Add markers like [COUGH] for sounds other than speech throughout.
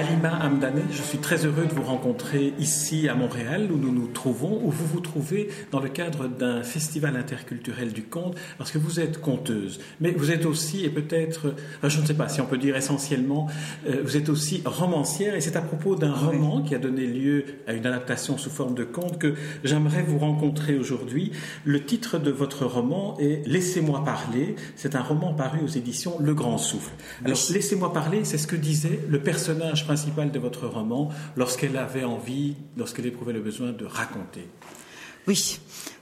Alima Amdane, je suis très heureux de vous rencontrer ici à Montréal où nous nous trouvons, où vous vous trouvez dans le cadre d'un festival interculturel du conte, parce que vous êtes conteuse, mais vous êtes aussi, et peut-être, je ne sais pas si on peut dire essentiellement, euh, vous êtes aussi romancière, et c'est à propos d'un roman qui a donné lieu à une adaptation sous forme de conte que j'aimerais vous rencontrer aujourd'hui. Le titre de votre roman est Laissez-moi parler, c'est un roman paru aux éditions Le Grand Souffle. Alors, Laissez-moi parler, c'est ce que disait le personnage principale de votre roman lorsqu'elle avait envie, lorsqu'elle éprouvait le besoin de raconter Oui.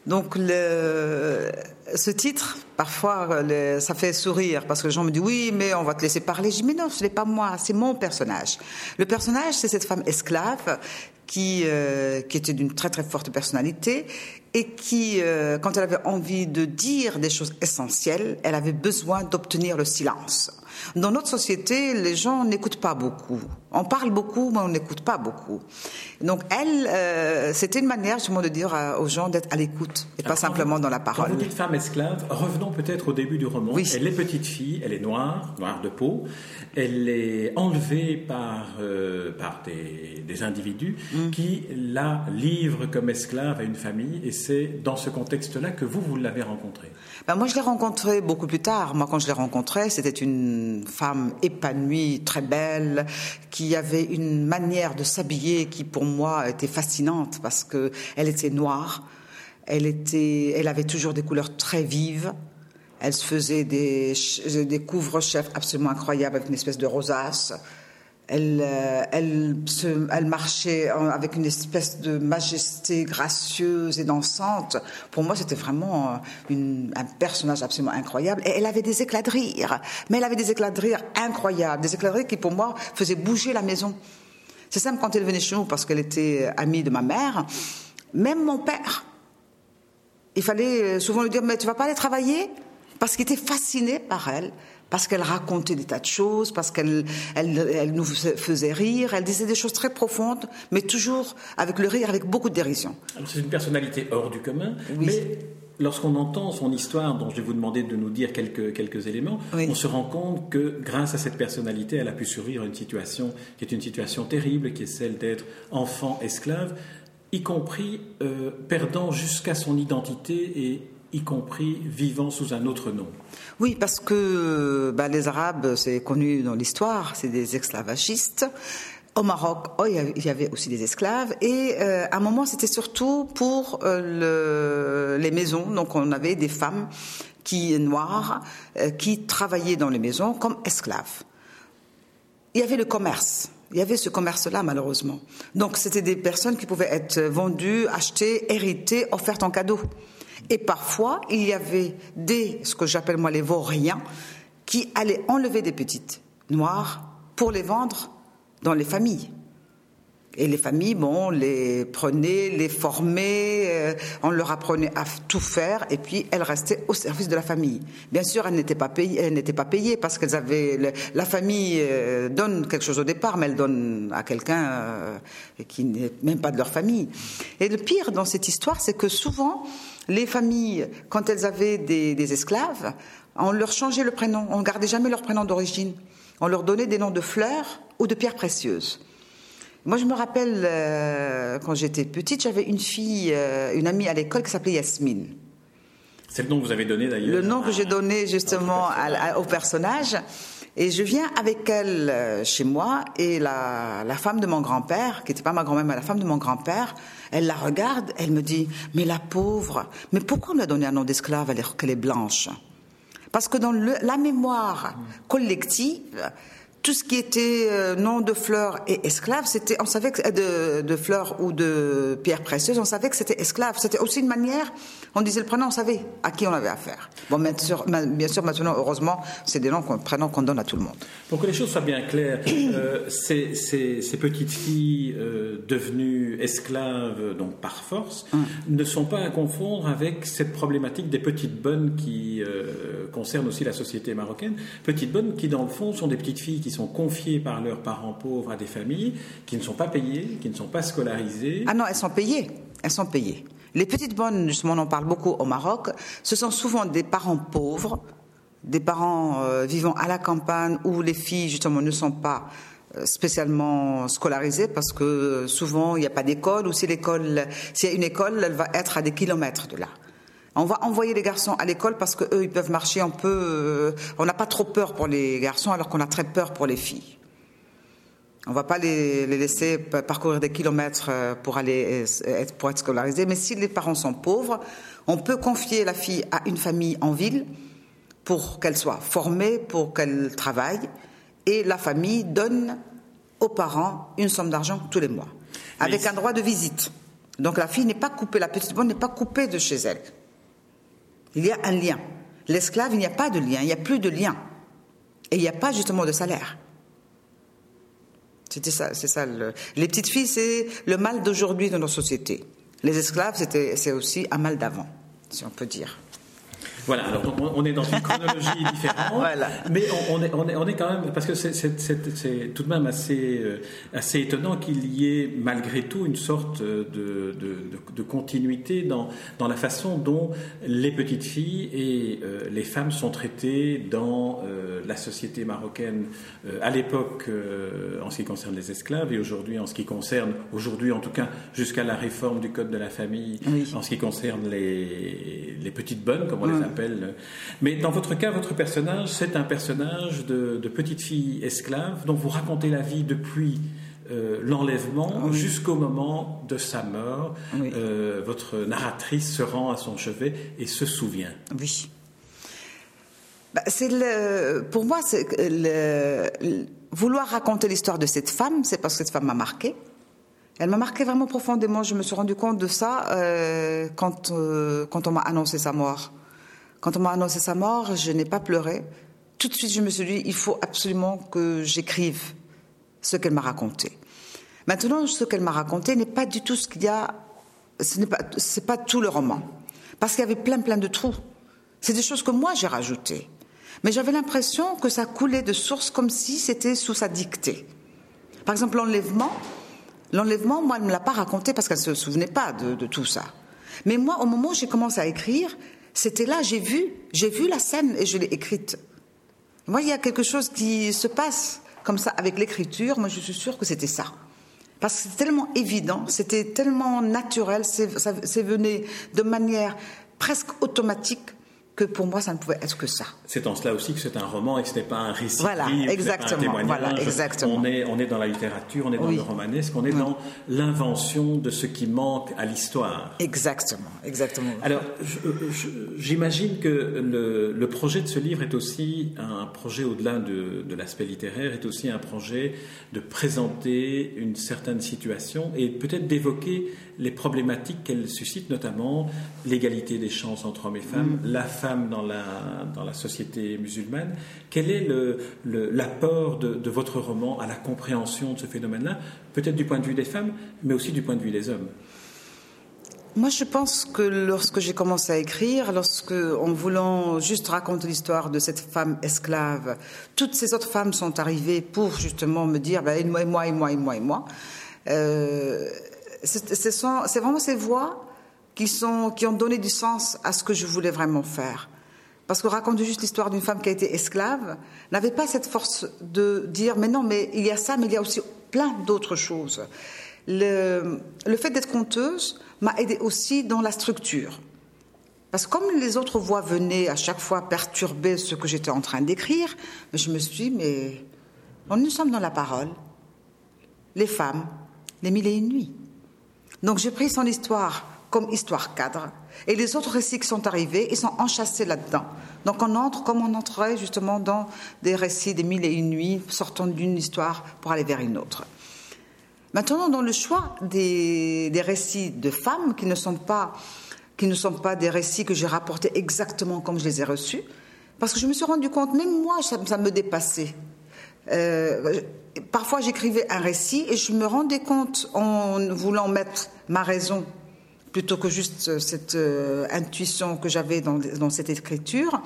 Donc ce titre, parfois, ça fait sourire parce que les gens me disent oui, mais on va te laisser parler. Je dis mais non, ce n'est pas moi, c'est mon personnage. Le personnage, c'est cette femme esclave qui, euh, était d'une très très forte personnalité et qui, euh, quand elle avait envie de dire des choses essentielles, elle avait besoin d'obtenir le silence. Dans notre société, les gens n'écoutent pas beaucoup. On parle beaucoup, mais on n'écoute pas beaucoup. Donc elle, euh, c'était une manière justement de dire aux gens d'être à l'écoute et pas simplement dans la parole. Quand vous dites femme esclave, revenons peut-être au début du roman. Oui. Elle est petite fille, elle est noire, noire de peau. Elle est enlevée par, euh, par des, des individus mm. qui la livrent comme esclave à une famille et c'est dans ce contexte-là que vous, vous l'avez rencontrée. Ben moi, je l'ai rencontrée beaucoup plus tard. Moi, quand je l'ai rencontrée, c'était une femme épanouie, très belle, qui avait une manière de s'habiller qui, pour moi, était fascinante parce que elle était noire. Elle était, elle avait toujours des couleurs très vives. Elle se faisait des, des couvre-chefs absolument incroyables avec une espèce de rosace. Elle, euh, elle, marchait avec une espèce de majesté gracieuse et dansante. Pour moi, c'était vraiment euh, un personnage absolument incroyable. Et elle avait des éclats de rire. Mais elle avait des éclats de rire incroyables. Des éclats de rire qui, pour moi, faisaient bouger la maison. C'est simple quand elle venait chez nous parce qu'elle était amie de ma mère. Même mon père. Il fallait souvent lui dire, mais tu vas pas aller travailler? Parce qu'il était fasciné par elle parce qu'elle racontait des tas de choses, parce qu'elle elle, nous faisait rire, elle disait des choses très profondes, mais toujours avec le rire, avec beaucoup de dérision. C'est une personnalité hors du commun, mais lorsqu'on entend son histoire, dont je vais vous demander de nous dire quelques, quelques éléments, on se rend compte que grâce à cette personnalité, elle a pu survivre à une situation qui est une situation terrible, qui est celle d'être enfant esclave, y compris euh, perdant jusqu'à son identité et y compris vivant sous un autre nom. Oui, parce que bah, les Arabes, c'est connu dans l'histoire, c'est des esclavagistes. Au Maroc, oh, il y avait aussi des esclaves. Et euh, à un moment, c'était surtout pour euh, le, les maisons. Donc, on avait des femmes qui noires euh, qui travaillaient dans les maisons comme esclaves. Il y avait le commerce. Il y avait ce commerce-là, malheureusement. Donc, c'était des personnes qui pouvaient être vendues, achetées, héritées, offertes en cadeau. Et parfois, il y avait des, ce que j'appelle moi les vauriens, qui allaient enlever des petites noires pour les vendre dans les familles. Et les familles, bon, les prenaient, les formaient, euh, on leur apprenait à tout faire, et puis elles restaient au service de la famille. Bien sûr, elles n'étaient pas payées, elles n'étaient pas payées parce qu'elles avaient la famille euh, donne quelque chose au départ, mais elle donne à quelqu'un euh, qui n'est même pas de leur famille. Et le pire dans cette histoire, c'est que souvent les familles, quand elles avaient des, esclaves, on leur changeait le prénom, on ne gardait jamais leur prénom d'origine. On leur donnait des noms de fleurs ou de pierres précieuses. Moi, je me rappelle, euh, quand j'étais petite, j'avais une fille, euh, une amie à l'école qui s'appelait Yasmine. C'est le nom que vous avez donné d'ailleurs Le nom que j'ai donné justement au personnage. Et je viens avec elle euh, chez moi et la, la femme de mon grand-père, qui n'était pas ma grand-mère, mais la femme de mon grand-père, elle la regarde, elle me dit, mais la pauvre, mais pourquoi on lui a donné un nom d'esclave alors qu'elle est blanche? Parce que dans le, la mémoire collective, tout ce qui était euh, nom de fleurs et esclave, c'était, on savait que de, de, fleurs ou de pierres précieuses, on savait que c'était esclave. C'était aussi une manière, on disait le prénom, on savait à qui on avait affaire. Bon, bien sûr, bien sûr maintenant, heureusement, c'est des noms, prénoms qu'on donne à tout le monde. Pour que les choses soient bien claires, euh, ces, ces, ces, petites filles euh, devenues esclaves, donc par force, hum. ne sont pas à confondre avec cette problématique des petites bonnes qui concerne aussi la société marocaine. Petites bonnes qui, dans le fond, sont des petites filles qui sont confiées par leurs parents pauvres à des familles qui ne sont pas payées, qui ne sont pas scolarisées. Ah non, elles sont payées. Elles sont payées. Les petites bonnes, justement, on en parle beaucoup au Maroc, ce sont souvent des parents pauvres, des parents euh, vivant à la campagne où les filles, justement, ne sont pas euh, spécialement scolarisées parce que souvent il n'y a pas d'école ou si l'école, s'il y a une école, elle va être à des kilomètres de là. On va envoyer les garçons à l'école parce qu'eux, ils peuvent marcher un peu. Euh, on n'a pas trop peur pour les garçons alors qu'on a très peur pour les filles. On ne va pas les, laisser parcourir des kilomètres euh, pour aller être, pour être scolarisés. Mais si les parents sont pauvres, on peut confier la fille à une famille en ville pour qu'elle soit formée, pour qu'elle travaille, et la famille donne aux parents une somme d'argent tous les mois, avec un droit de visite. Donc la fille n'est pas coupée, la petite bonne n'est pas coupée de chez elle. Il y a un lien. L'esclave, il n'y a pas de lien, il n'y a plus de lien. Et il n'y a pas justement de salaire. C'était ça, c'est ça. Les petites filles, c'est le mal d'aujourd'hui dans nos sociétés. Les esclaves, c'est aussi un mal d'avant, si on peut dire. Voilà, alors on est dans une chronologie [LAUGHS] différente, mais on, est, on, est, on, est, quand même, parce que c'est tout de même assez, euh, assez étonnant qu'il y ait malgré tout une sorte de, de, de, continuité dans, dans la façon dont les petites filles et euh, les femmes sont traitées dans euh, la société marocaine à l'époque en ce qui concerne les esclaves et aujourd'hui en ce qui concerne, aujourd'hui en tout cas jusqu'à la réforme du Code de la famille, en ce qui concerne les, les petites bonnes, comme on les appelle mais dans votre cas, votre personnage, c'est un personnage de, petite fille esclave dont vous racontez la vie depuis euh, l'enlèvement jusqu'au moment de sa mort. Euh, votre narratrice se rend à son chevet et se souvient. Oui. Bah, c'est le, pour moi, c'est le, vouloir raconter l'histoire de cette femme, c'est parce que cette femme m'a marqué. Elle m'a marqué vraiment profondément. Je me suis rendu compte de ça euh, quand, quand on m'a annoncé sa mort. Quand on m'a annoncé sa mort, je n'ai pas pleuré. Tout de suite, je me suis dit, il faut absolument que j'écrive ce qu'elle m'a raconté. Maintenant, ce qu'elle m'a raconté n'est pas du tout ce qu'il y a, ce n'est pas, c'est pas tout le roman. Parce qu'il y avait plein, plein de trous. C'est des choses que moi j'ai rajoutées. Mais j'avais l'impression que ça coulait de source comme si c'était sous sa dictée. Par exemple, l'enlèvement. L'enlèvement, moi, elle ne me l'a pas raconté parce qu'elle ne se souvenait pas de, de tout ça. Mais moi, au moment où j'ai commencé à écrire, c'était là, j'ai vu, j'ai vu la scène et je l'ai écrite. Moi, il y a quelque chose qui se passe comme ça avec l'écriture. Moi, je suis sûre que c'était ça. Parce que c'est tellement évident, c'était tellement naturel, c'est venu de manière presque automatique que pour moi, ça ne pouvait être que ça. C'est en cela aussi que c'est un roman et que ce n'est pas un récit. Voilà, exactement. voilà, exactement. On est, on est dans la littérature, on est dans le romanesque, on est dans l'invention de ce qui manque à l'histoire. Exactement, exactement. Alors, j'imagine que le, le, projet de ce livre est aussi un projet au-delà de, de l'aspect littéraire, est aussi un projet de présenter une certaine situation et peut-être d'évoquer les problématiques qu'elle suscite, notamment l'égalité des chances entre hommes et femmes, mm. la femme dans la, dans la société musulmane. Quel est l'apport le, de, de, votre roman à la compréhension de ce phénomène-là, peut-être du point de vue des femmes, mais aussi du point de vue des hommes? Moi, je pense que lorsque j'ai commencé à écrire, lorsque, en voulant juste raconter l'histoire de cette femme esclave, toutes ces autres femmes sont arrivées pour justement me dire, ben, et moi, et moi, et moi, et moi, et moi. Euh, c'est vraiment ces voix qui, ont donné du sens à ce que je voulais vraiment faire. Parce que raconter juste l'histoire d'une femme qui a été esclave n'avait pas cette force de dire mais non, mais il y a ça, mais il y a aussi plein d'autres choses. Le, le fait d'être conteuse m'a aidé aussi dans la structure. Parce que comme les autres voix venaient à chaque fois perturber ce que j'étais en train d'écrire, je me suis dit, mais nous sommes dans la parole. Les femmes, les mille et une nuits. Donc j'ai pris son histoire comme histoire cadre. Et les autres récits qui sont arrivés, ils sont enchâssés là-dedans. Donc on entre comme on entrerait justement dans des récits des mille et une nuits, sortant d'une histoire pour aller vers une autre. Maintenant, dans le choix des, des récits de femmes qui ne sont pas qui ne sont pas des récits que j'ai rapportés exactement comme je les ai reçus, parce que je me suis rendu compte, même moi, ça, me dépassait. Euh, parfois, j'écrivais un récit et je me rendais compte, en voulant mettre ma raison plutôt que juste cette euh, intuition que j'avais dans, dans, cette écriture,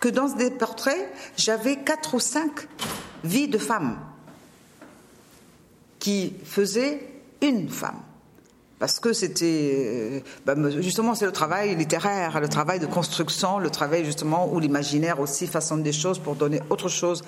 que dans des portraits, j'avais quatre ou cinq vies de femmes qui faisaient une femme. Parce que c'était bah, justement c'est le travail littéraire, le travail de construction, le travail justement où l'imaginaire aussi façonne des choses pour donner autre chose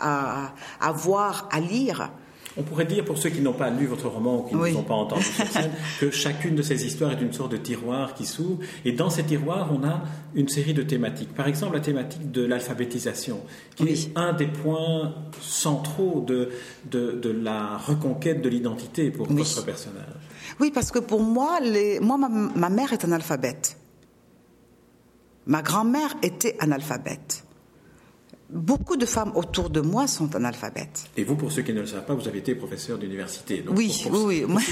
à, à voir, à lire. On pourrait dire, pour ceux qui n'ont pas lu votre roman ou qui ne vous ont pas entendu sur scène, [LAUGHS] que chacune de ces histoires est une sorte de tiroir qui s'ouvre. Et dans ces tiroirs, on a une série de thématiques. Par exemple, la thématique de l'alphabétisation, qui est un des points centraux de, de, la reconquête de l'identité pour votre personnage. Oui, parce que pour moi, les... moi ma, ma mère est analphabète. Ma grand-mère était analphabète. Beaucoup de femmes autour de moi sont analphabètes. Et vous, pour ceux qui ne le savent pas, vous avez été professeur d'université. Oui, oui, oui.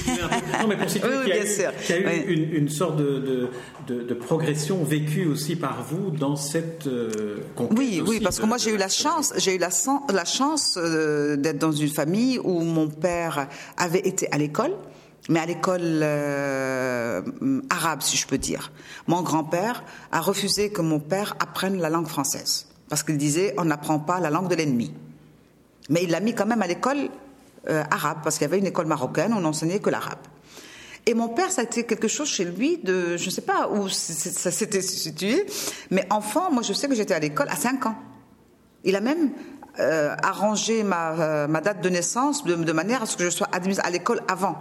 Non, mais pour [LAUGHS] qu'il y a eu, une, sorte de, de, progression vécue aussi par vous dans cette euh, Oui, oui, parce que moi j'ai eu la chance, j'ai eu la, la chance euh, d'être dans une famille où mon père avait été à l'école mais à l'école euh, arabe, si je peux dire. Mon grand-père a refusé que mon père apprenne la langue française parce qu'il disait on n'apprend pas la langue de l'ennemi. Mais il l'a mis quand même à l'école euh, arabe, parce qu'il y avait une école marocaine, on n'enseignait que l'arabe. Et mon père, ça a été quelque chose chez lui de, je ne sais pas où ça s'était situé, mais enfant, moi je sais que j'étais à l'école à 5 ans. Il a même euh, arrangé ma, euh, ma, date de naissance de, manière à ce que je sois admise à l'école avant.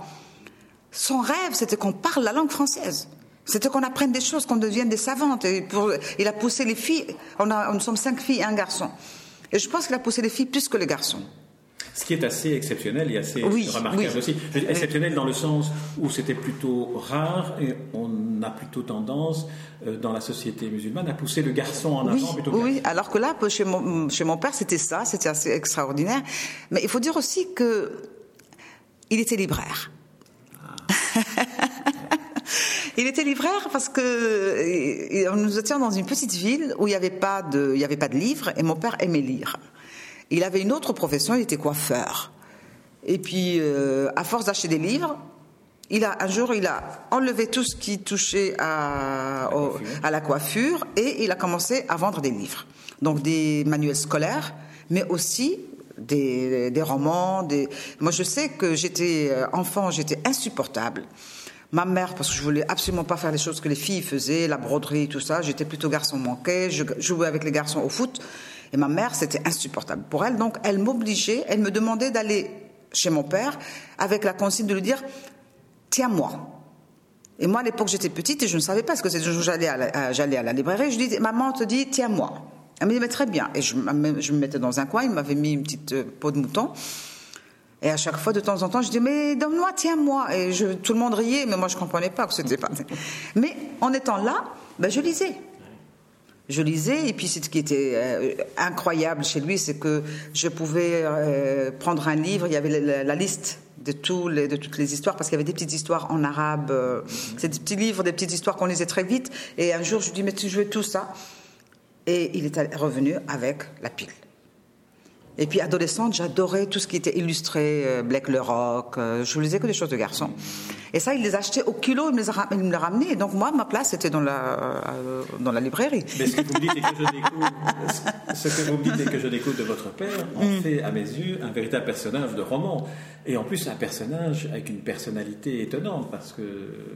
Son rêve, c'était qu'on parle la langue française. C'était qu'on apprenne des choses, qu'on devienne des savantes. Et pour, il a poussé les filles. On a, nous sommes cinq filles et un garçon. Et je pense qu'il a poussé les filles plus que les garçons. Ce qui est assez exceptionnel et assez remarquable aussi. Exceptionnel dans le sens où c'était plutôt rare et on a plutôt tendance, euh, dans la société musulmane, à pousser le garçon en avant plutôt que Oui, alors que là, chez mon, chez mon père, c'était ça, c'était assez extraordinaire. Mais il faut dire aussi que il était libraire. Ah. Il était libraire parce que nous étions dans une petite ville où il n'y avait pas de, il y avait pas de livres et mon père aimait lire. Il avait une autre profession, il était coiffeur. Et puis, euh, à force d'acheter des livres, il a, un jour, il a enlevé tout ce qui touchait à, à la coiffure et il a commencé à vendre des livres. Donc des manuels scolaires, mais aussi des, des romans. Des... Moi, je sais que j'étais euh, enfant, j'étais insupportable. Ma mère, parce que je voulais absolument pas faire les choses que les filles faisaient, la broderie, tout ça. J'étais plutôt garçon manqué. Je jouais avec les garçons au foot. Et ma mère, c'était insupportable pour elle. Donc, elle m'obligeait, elle me demandait d'aller chez mon père avec la consigne de lui dire Tiens-moi. Et moi, à l'époque, j'étais petite et je ne savais pas ce que c'était. J'allais à, j'allais à la librairie, je dis Maman te dit Tiens-moi. Elle me dit Mais très bien. Et je, je me mettais dans un coin, il m'avait mis une petite euh, peau de mouton. Et à chaque fois, de temps en temps, je dis mais donne-moi, tiens-moi. Et tout le monde riait, mais moi je comprenais pas que c'était pas. Mais en étant là, ben, je lisais. Je lisais, et puis ce qui était euh, incroyable chez lui, c'est que je pouvais euh, prendre un livre, il y avait la, liste de, tous de toutes les histoires, parce qu'il y avait des petites histoires en arabe. Euh, c'est des petits livres, des petites histoires qu'on lisait très vite. Et un jour, je lui dis, mais tu veux tout ça Et il est revenu avec la pile. Et puis adolescente, j'adorais tout ce qui était illustré, euh, Black le Rock, euh, je lisais que des choses de garçons. Et ça, il les achetait au kilo, il me les, il ramenait. Et donc moi, ma place était dans la, euh, dans la librairie. Mais ce que vous me dites et que je découvre, ce que vous dites et que je découvre de votre père en mm. fait, à mes yeux, un véritable personnage de roman. Et en plus, un personnage avec une personnalité étonnante, parce que...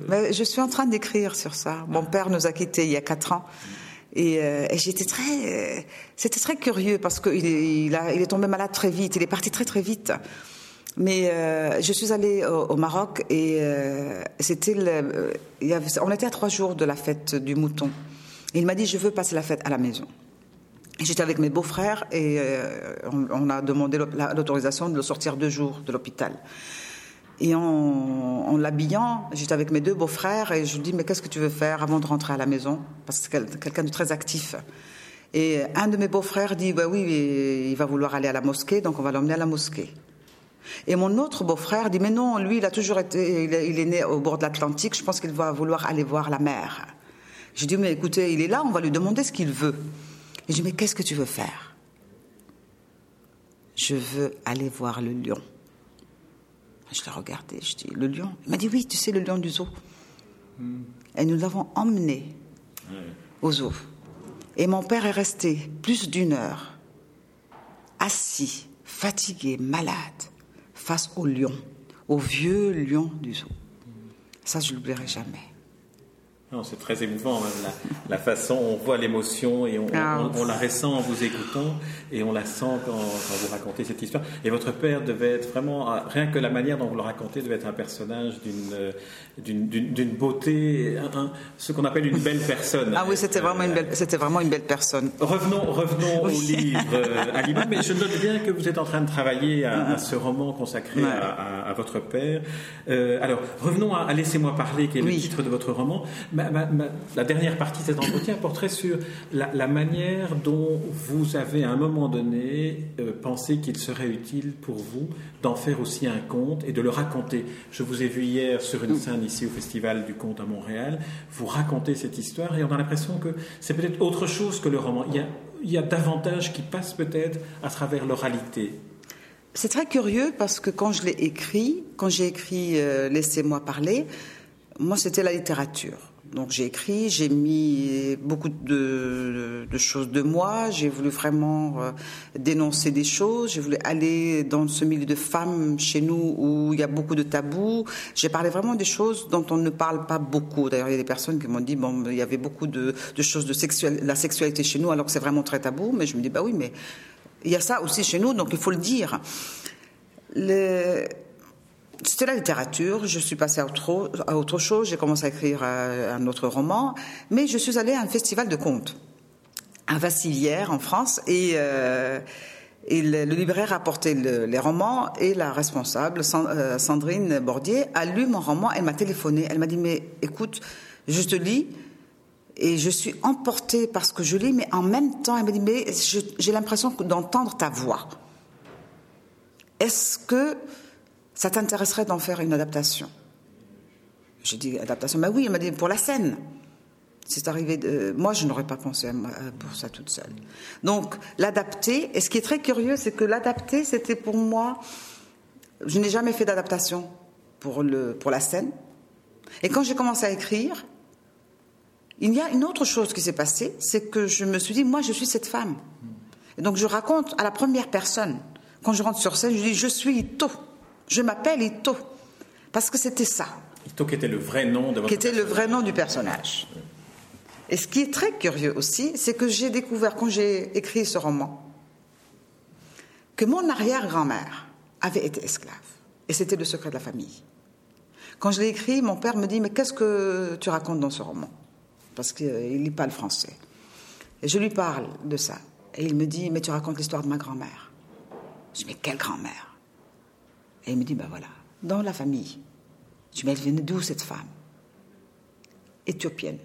Mais je suis en train d'écrire sur ça. Mon père nous a quittés il y a quatre ans. Et, euh, et j'étais très, c'était très curieux parce qu'il est, tombé malade très vite. Il est parti très très vite. Mais euh, je suis allée au, Maroc et euh, c'était, on était à trois jours de la fête du mouton. il m'a dit je veux passer la fête à la maison. J'étais avec mes beaux-frères et euh, on, on, a demandé l'autorisation de le sortir deux jours de l'hôpital. Et en, l'habillant, j'étais avec mes deux beaux-frères et je lui dis mais qu'est-ce que tu veux faire avant de rentrer à la maison? Parce que c'est quelqu'un de très actif. Et un de mes beaux-frères dit bah oui, il va vouloir aller à la mosquée, donc on va l'emmener à la mosquée. Et mon autre beau-frère dit mais non, lui il a toujours été, il est, né au bord de l'Atlantique, je pense qu'il va vouloir aller voir la mer. Je dis mais écoutez, il est là, on va lui demander ce qu'il veut. Et je dis mais qu'est-ce que tu veux faire? Je veux aller voir le lion. Je l'ai regardé, je dis, le lion Il m'a dit, oui, tu sais, le lion du zoo. Et nous l'avons emmené au zoo. Et mon père est resté plus d'une heure, assis, fatigué, malade, face au lion, au vieux lion du zoo. Ça, je l'oublierai jamais. C'est très émouvant, hein, la, façon, on voit l'émotion et ah. on, la ressent en vous écoutant et on la sent quand, vous racontez cette histoire. Et votre père devait être vraiment, euh, rien que la manière dont vous le racontez, devait être un personnage d'une euh, beauté, ce qu'on appelle une belle personne. Ah oui, c'était vraiment une belle, vraiment une belle personne. Revenons, revenons au livre, euh, Alima, mais je note bien que vous êtes en train de travailler à, ce roman consacré à, votre père. alors, revenons à, Laissez-moi parler, qui est le titre de votre roman la dernière partie de cet entretien porterait sur la, manière dont vous avez à un moment donné euh, pensé qu'il serait utile pour vous d'en faire aussi un conte et de le raconter. Je vous ai vu hier sur une scène ici au Festival du Conte à Montréal, vous racontez cette histoire et on a l'impression que c'est peut-être autre chose que le roman. Il y a, il y a davantage qui passe peut-être à travers l'oralité. C'est très curieux parce que quand je l'ai écrit, quand j'ai écrit euh, Laissez-moi parler, moi c'était la littérature. Donc j'ai écrit, j'ai mis beaucoup de, choses de moi, j'ai voulu vraiment euh, dénoncer des choses, j'ai voulu aller dans ce milieu de femmes chez nous où il y a beaucoup de tabous. J'ai parlé vraiment des choses dont on ne parle pas beaucoup. D'ailleurs, il y a des personnes qui m'ont dit bon, il y avait beaucoup de, choses de la sexualité chez nous alors que c'est vraiment très tabou. Mais je me dis bah oui, mais il y a ça aussi chez nous, donc il faut le dire. Le, c'était la littérature. Je suis passée à autre, chose. J'ai commencé à écrire euh, un autre roman. Mais je suis allée à un festival de contes à Vassilière, en France. Et, euh, le, libraire a porté les romans. Et la responsable, euh, Sandrine Bordier, a lu mon roman. Elle m'a téléphoné. Elle m'a dit Mais écoute, je te lis. Et je suis emportée par ce que je lis, mais en même temps, elle m'a dit, mais j'ai l'impression d'entendre ta voix. Est-ce que ça t'intéresserait d'en faire une adaptation? J'ai dit adaptation, bah oui, elle m'a dit pour la scène. C'est arrivé. De... Moi, je n'aurais pas pensé pour ça toute seule. Donc, l'adapter. Et ce qui est très curieux, c'est que l'adapter, c'était pour moi. Je n'ai jamais fait d'adaptation pour le pour la scène. Et quand j'ai commencé à écrire, il y a une autre chose qui s'est passée, c'est que je me suis dit, moi, je suis cette femme. Et donc, je raconte à la première personne. Quand je rentre sur scène, je dis, je suis Ito. Je m'appelle Ito. Parce que c'était ça. Ito qui était le vrai nom de votre Qui était le vrai nom du personnage. Et ce qui est très curieux aussi, c'est que j'ai découvert, quand j'ai écrit ce roman, que mon arrière-grand-mère avait été esclave. Et c'était le secret de la famille. Quand je l'ai écrit, mon père me dit Mais qu'est-ce que tu racontes dans ce roman? Parce qu'il ne lit pas le français. Et je lui parle de ça. Et il me dit Mais tu racontes l'histoire de ma grand-mère. Je dis Mais quelle grand-mère? Et il me dit, ben voilà, dans la famille, tu me elle d'où cette femme? Éthiopienne.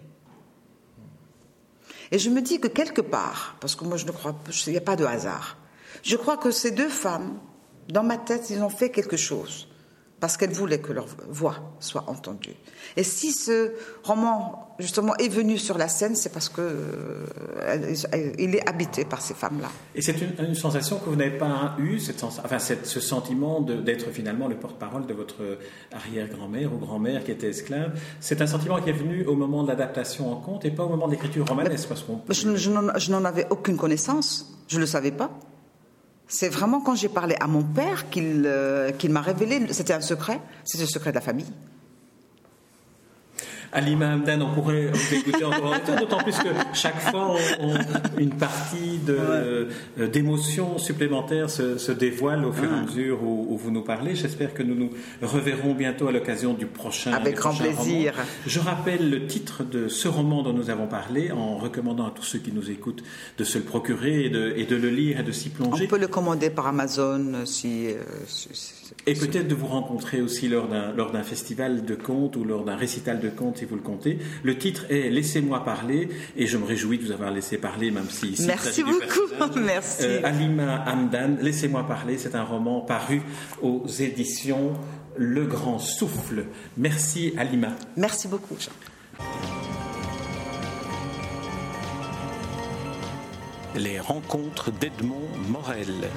Et je me dis que quelque part, parce que moi je ne crois pas, il n'y a pas de hasard, je crois que ces deux femmes, dans ma tête, ils ont fait quelque chose parce qu'elles voulaient que leur voix soit entendue. Et si ce roman, justement, est venu sur la scène, c'est parce qu'il euh, est habité par ces femmes-là. Et c'est une, sensation que vous n'avez pas eue, cette enfin, ce sentiment d'être finalement le porte-parole de votre arrière-grand-mère ou grand-mère qui était esclave. C'est un sentiment qui est venu au moment de l'adaptation en conte et pas au moment de l'écriture romanesque. Parce je, je n'en avais aucune connaissance, je ne le savais pas. C'est vraiment quand j'ai parlé à mon père qu'il euh, m'a révélé, c'était un secret, c'était le secret de la famille. Alima Hamdan, on pourrait vous écouter encore d'autant plus que chaque fois, une partie d'émotions supplémentaires se, dévoile au fur et à mesure où, vous nous parlez. J'espère que nous nous reverrons bientôt à l'occasion du prochain. Avec grand plaisir. Je rappelle le titre de ce roman dont nous avons parlé en recommandant à tous ceux qui nous écoutent de se le procurer et de, et de le lire et de s'y plonger. On peut le commander par Amazon si, euh, et peut-être de vous rencontrer aussi lors d'un festival de contes ou lors d'un récital de contes, si vous le comptez. Le titre est Laissez-moi parler, et je me réjouis de vous avoir laissé parler, même si ici. Merci beaucoup, [LAUGHS] merci. Euh, Alima Hamdan, Laissez-moi parler, c'est un roman paru aux éditions Le Grand Souffle. Merci Alima. Merci beaucoup, Jean. Les rencontres d'Edmond Morel.